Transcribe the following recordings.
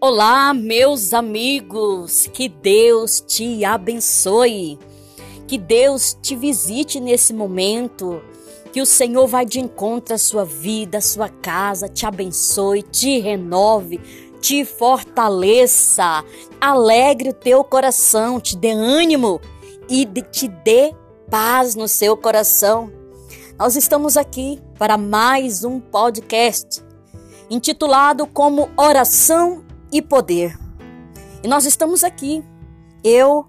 Olá, meus amigos, que Deus te abençoe, que Deus te visite nesse momento, que o Senhor vai de encontro à sua vida, à sua casa, te abençoe, te renove, te fortaleça, alegre o teu coração, te dê ânimo e te dê paz no seu coração. Nós estamos aqui para mais um podcast intitulado como Oração e poder. E nós estamos aqui, eu,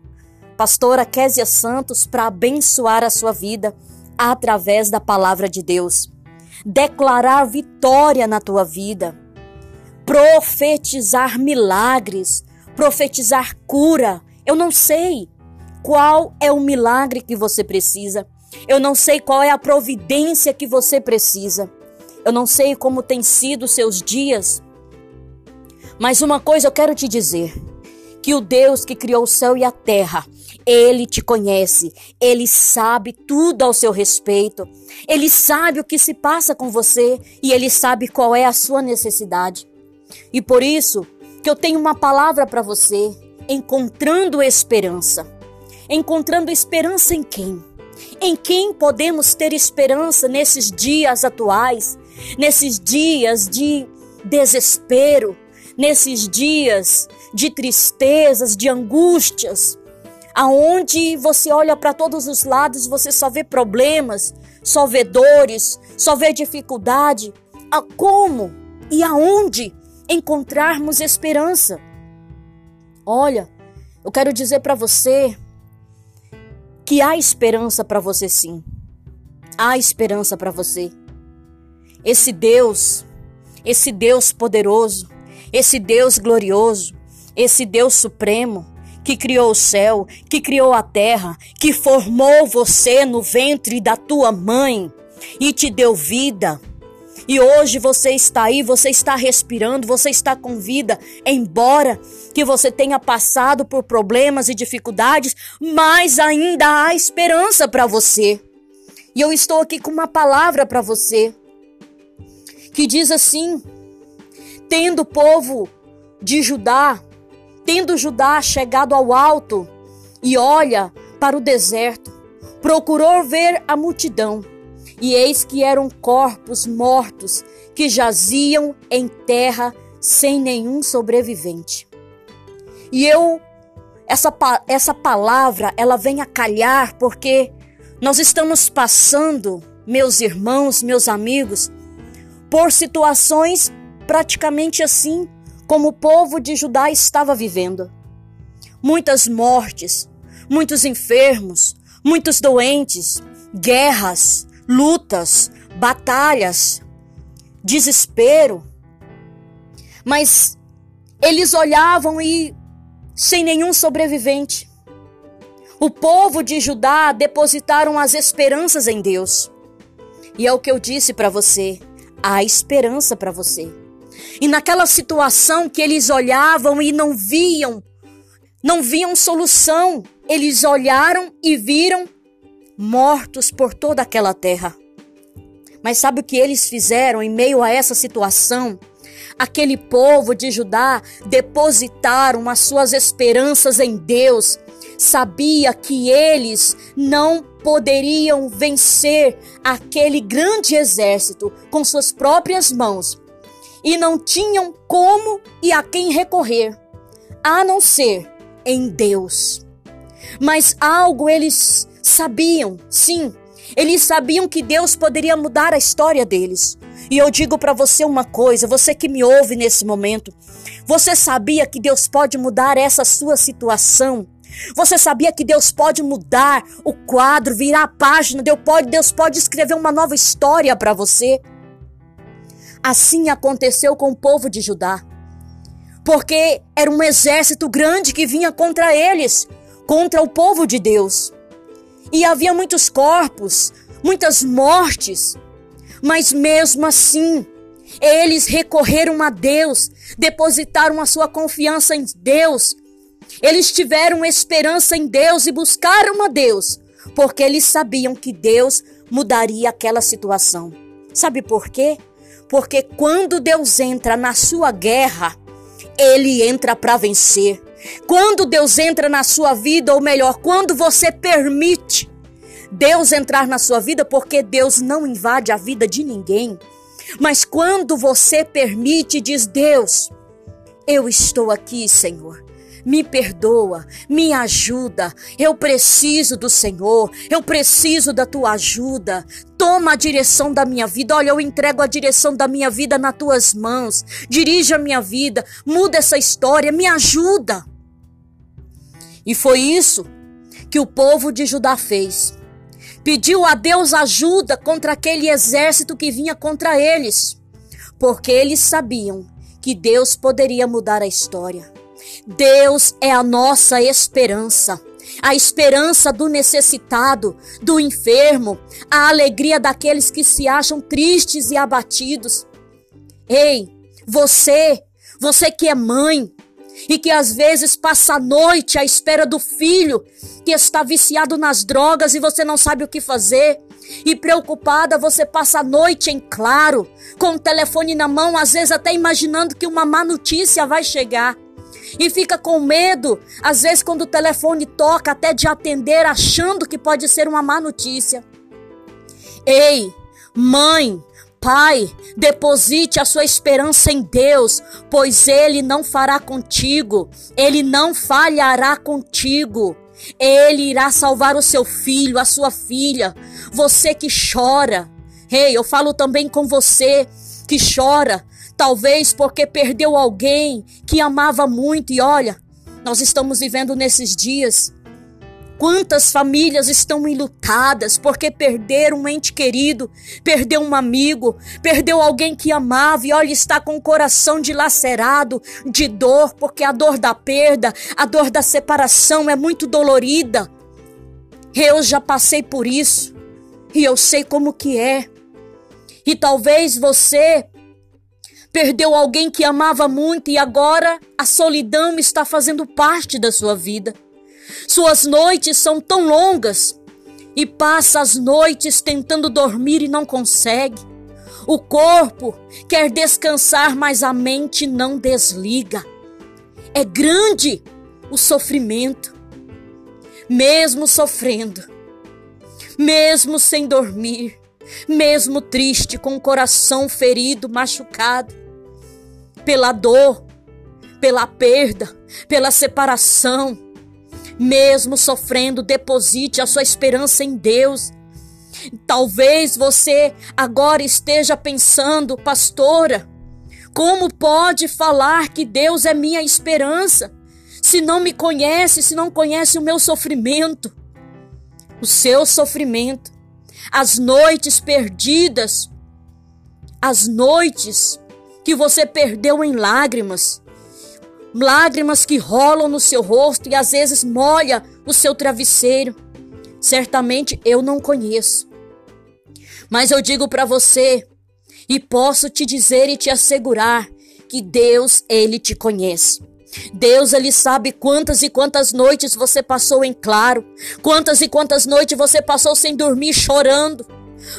pastora Késia Santos, para abençoar a sua vida através da palavra de Deus. Declarar vitória na tua vida, profetizar milagres, profetizar cura. Eu não sei qual é o milagre que você precisa. Eu não sei qual é a providência que você precisa. Eu não sei como tem sido seus dias mas uma coisa eu quero te dizer: que o Deus que criou o céu e a terra, ele te conhece, ele sabe tudo ao seu respeito, ele sabe o que se passa com você e ele sabe qual é a sua necessidade. E por isso que eu tenho uma palavra para você, encontrando esperança. Encontrando esperança em quem? Em quem podemos ter esperança nesses dias atuais, nesses dias de desespero, nesses dias de tristezas, de angústias, aonde você olha para todos os lados, você só vê problemas, só vê dores, só vê dificuldade. A como e aonde encontrarmos esperança? Olha, eu quero dizer para você que há esperança para você sim. Há esperança para você. Esse Deus, esse Deus poderoso, esse Deus glorioso, esse Deus supremo, que criou o céu, que criou a terra, que formou você no ventre da tua mãe e te deu vida. E hoje você está aí, você está respirando, você está com vida, embora que você tenha passado por problemas e dificuldades, mas ainda há esperança para você. E eu estou aqui com uma palavra para você que diz assim: tendo o povo de Judá, tendo Judá chegado ao alto e olha para o deserto, procurou ver a multidão, e eis que eram corpos mortos que jaziam em terra sem nenhum sobrevivente. E eu essa, essa palavra, ela vem a calhar porque nós estamos passando, meus irmãos, meus amigos, por situações praticamente assim como o povo de Judá estava vivendo. Muitas mortes, muitos enfermos, muitos doentes, guerras, lutas, batalhas, desespero. Mas eles olhavam e sem nenhum sobrevivente. O povo de Judá depositaram as esperanças em Deus. E é o que eu disse para você: há esperança para você. E naquela situação que eles olhavam e não viam, não viam solução, eles olharam e viram mortos por toda aquela terra. Mas sabe o que eles fizeram em meio a essa situação? Aquele povo de Judá depositaram as suas esperanças em Deus. Sabia que eles não poderiam vencer aquele grande exército com suas próprias mãos, e não tinham como e a quem recorrer, a não ser em Deus. Mas algo eles sabiam, sim, eles sabiam que Deus poderia mudar a história deles. E eu digo para você uma coisa, você que me ouve nesse momento, você sabia que Deus pode mudar essa sua situação? Você sabia que Deus pode mudar o quadro, virar a página? Deus pode, Deus pode escrever uma nova história para você? Assim aconteceu com o povo de Judá. Porque era um exército grande que vinha contra eles, contra o povo de Deus. E havia muitos corpos, muitas mortes. Mas mesmo assim, eles recorreram a Deus, depositaram a sua confiança em Deus. Eles tiveram esperança em Deus e buscaram a Deus, porque eles sabiam que Deus mudaria aquela situação. Sabe por quê? Porque quando Deus entra na sua guerra, ele entra para vencer. Quando Deus entra na sua vida, ou melhor, quando você permite Deus entrar na sua vida, porque Deus não invade a vida de ninguém. Mas quando você permite, diz Deus, eu estou aqui, Senhor. Me perdoa, me ajuda. Eu preciso do Senhor, eu preciso da tua ajuda. Toma a direção da minha vida. Olha, eu entrego a direção da minha vida nas tuas mãos. Dirige a minha vida, muda essa história, me ajuda. E foi isso que o povo de Judá fez. Pediu a Deus ajuda contra aquele exército que vinha contra eles, porque eles sabiam que Deus poderia mudar a história. Deus é a nossa esperança. A esperança do necessitado, do enfermo, a alegria daqueles que se acham tristes e abatidos. Ei, você, você que é mãe, e que às vezes passa a noite à espera do filho que está viciado nas drogas e você não sabe o que fazer. E preocupada, você passa a noite em claro, com o telefone na mão, às vezes até imaginando que uma má notícia vai chegar. E fica com medo, às vezes quando o telefone toca, até de atender, achando que pode ser uma má notícia. Ei, mãe, Pai, deposite a sua esperança em Deus, pois Ele não fará contigo, Ele não falhará contigo. Ele irá salvar o seu filho, a sua filha, você que chora. Ei, hey, eu falo também com você que chora, talvez porque perdeu alguém que amava muito. E olha, nós estamos vivendo nesses dias Quantas famílias estão enlutadas porque perderam um ente querido, perdeu um amigo, perdeu alguém que amava e olha, está com o coração dilacerado de dor, porque a dor da perda, a dor da separação é muito dolorida. Eu já passei por isso e eu sei como que é. E talvez você perdeu alguém que amava muito e agora a solidão está fazendo parte da sua vida. Suas noites são tão longas e passa as noites tentando dormir e não consegue. O corpo quer descansar, mas a mente não desliga. É grande o sofrimento, mesmo sofrendo, mesmo sem dormir, mesmo triste, com o coração ferido, machucado, pela dor, pela perda, pela separação mesmo sofrendo, deposite a sua esperança em Deus. Talvez você agora esteja pensando, pastora, como pode falar que Deus é minha esperança? Se não me conhece, se não conhece o meu sofrimento, o seu sofrimento, as noites perdidas, as noites que você perdeu em lágrimas, lágrimas que rolam no seu rosto e às vezes molha o seu travesseiro. Certamente eu não conheço. Mas eu digo para você e posso te dizer e te assegurar que Deus, ele te conhece. Deus, ele sabe quantas e quantas noites você passou em claro, quantas e quantas noites você passou sem dormir chorando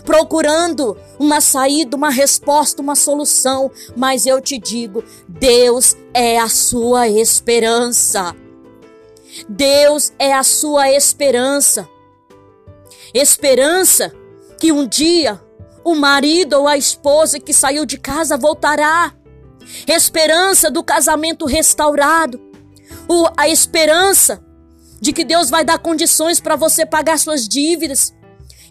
procurando uma saída, uma resposta, uma solução, mas eu te digo, Deus é a sua esperança. Deus é a sua esperança. Esperança que um dia o marido ou a esposa que saiu de casa voltará. Esperança do casamento restaurado. O, a esperança de que Deus vai dar condições para você pagar suas dívidas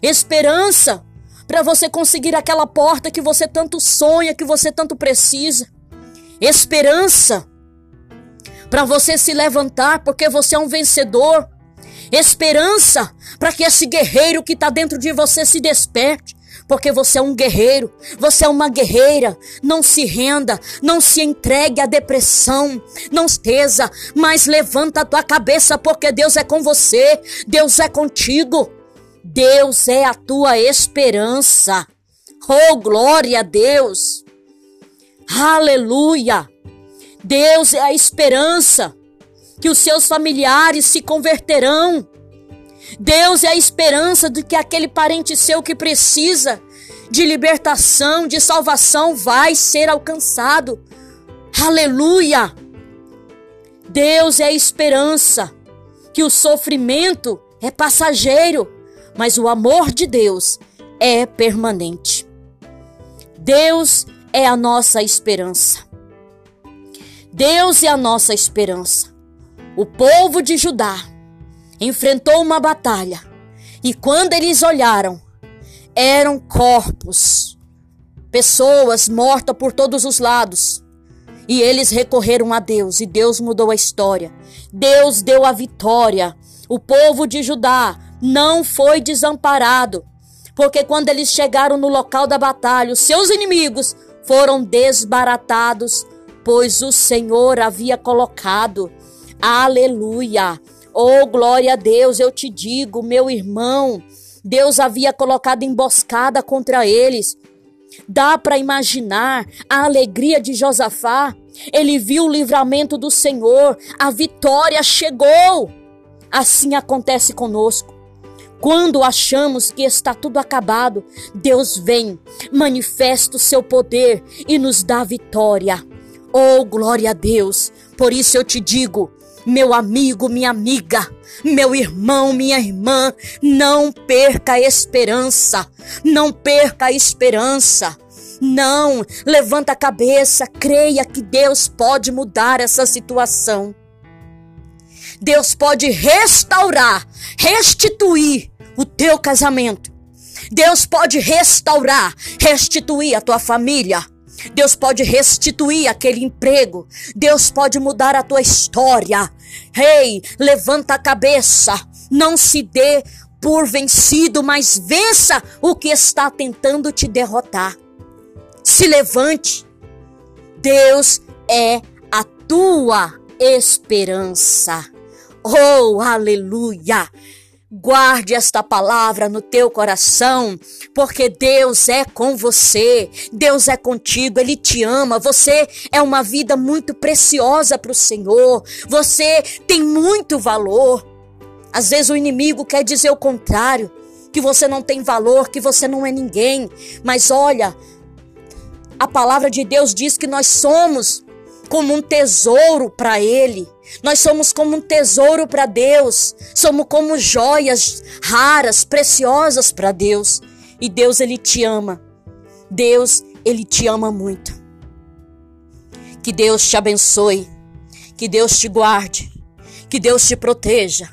esperança para você conseguir aquela porta que você tanto sonha, que você tanto precisa. Esperança para você se levantar porque você é um vencedor. Esperança para que esse guerreiro que está dentro de você se desperte. Porque você é um guerreiro, você é uma guerreira. Não se renda, não se entregue à depressão, não estesa, mas levanta a tua cabeça, porque Deus é com você, Deus é contigo. Deus é a tua esperança. Oh, glória a Deus! Aleluia! Deus é a esperança que os seus familiares se converterão. Deus é a esperança de que aquele parente seu que precisa de libertação, de salvação, vai ser alcançado. Aleluia! Deus é a esperança, que o sofrimento é passageiro, mas o amor de Deus é permanente. Deus é a nossa esperança. Deus é a nossa esperança. O povo de Judá enfrentou uma batalha e quando eles olharam, eram corpos, pessoas mortas por todos os lados. E eles recorreram a Deus e Deus mudou a história. Deus deu a vitória. O povo de Judá não foi desamparado, porque quando eles chegaram no local da batalha, os seus inimigos foram desbaratados, pois o Senhor havia colocado. Aleluia! Oh, glória a Deus, eu te digo, meu irmão, Deus havia colocado emboscada contra eles. Dá para imaginar a alegria de Josafá. Ele viu o livramento do Senhor, a vitória chegou. Assim acontece conosco. Quando achamos que está tudo acabado, Deus vem, manifesta o seu poder e nos dá vitória. Oh, glória a Deus! Por isso eu te digo, meu amigo, minha amiga, meu irmão, minha irmã, não perca a esperança, não perca a esperança. Não, levanta a cabeça, creia que Deus pode mudar essa situação. Deus pode restaurar, restituir o teu casamento. Deus pode restaurar, restituir a tua família. Deus pode restituir aquele emprego. Deus pode mudar a tua história. Ei, hey, levanta a cabeça. Não se dê por vencido, mas vença o que está tentando te derrotar. Se levante. Deus é a tua esperança. Oh, aleluia! Guarde esta palavra no teu coração, porque Deus é com você, Deus é contigo, Ele te ama. Você é uma vida muito preciosa para o Senhor, você tem muito valor. Às vezes o inimigo quer dizer o contrário, que você não tem valor, que você não é ninguém. Mas olha, a palavra de Deus diz que nós somos como um tesouro para Ele. Nós somos como um tesouro para Deus. Somos como joias raras, preciosas para Deus. E Deus, Ele te ama. Deus, Ele te ama muito. Que Deus te abençoe. Que Deus te guarde. Que Deus te proteja.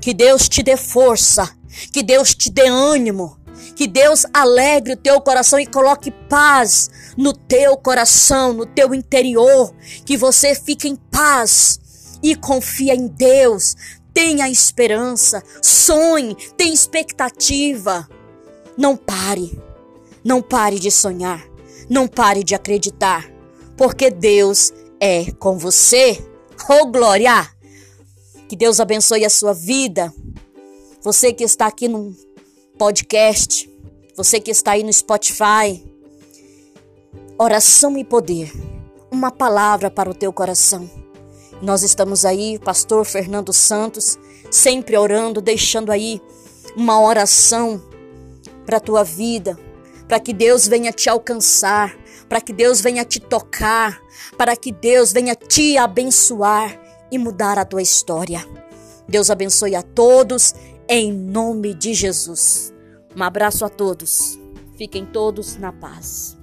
Que Deus te dê força. Que Deus te dê ânimo. Que Deus alegre o teu coração e coloque paz no teu coração, no teu interior. Que você fique em paz e confia em Deus. Tenha esperança, sonhe, tenha expectativa. Não pare, não pare de sonhar, não pare de acreditar, porque Deus é com você. Oh glória! Que Deus abençoe a sua vida. Você que está aqui no podcast, você que está aí no Spotify. Oração e poder. Uma palavra para o teu coração. Nós estamos aí, pastor Fernando Santos, sempre orando, deixando aí uma oração para a tua vida, para que Deus venha te alcançar, para que Deus venha te tocar, para que Deus venha te abençoar e mudar a tua história. Deus abençoe a todos em nome de Jesus. Um abraço a todos. Fiquem todos na paz.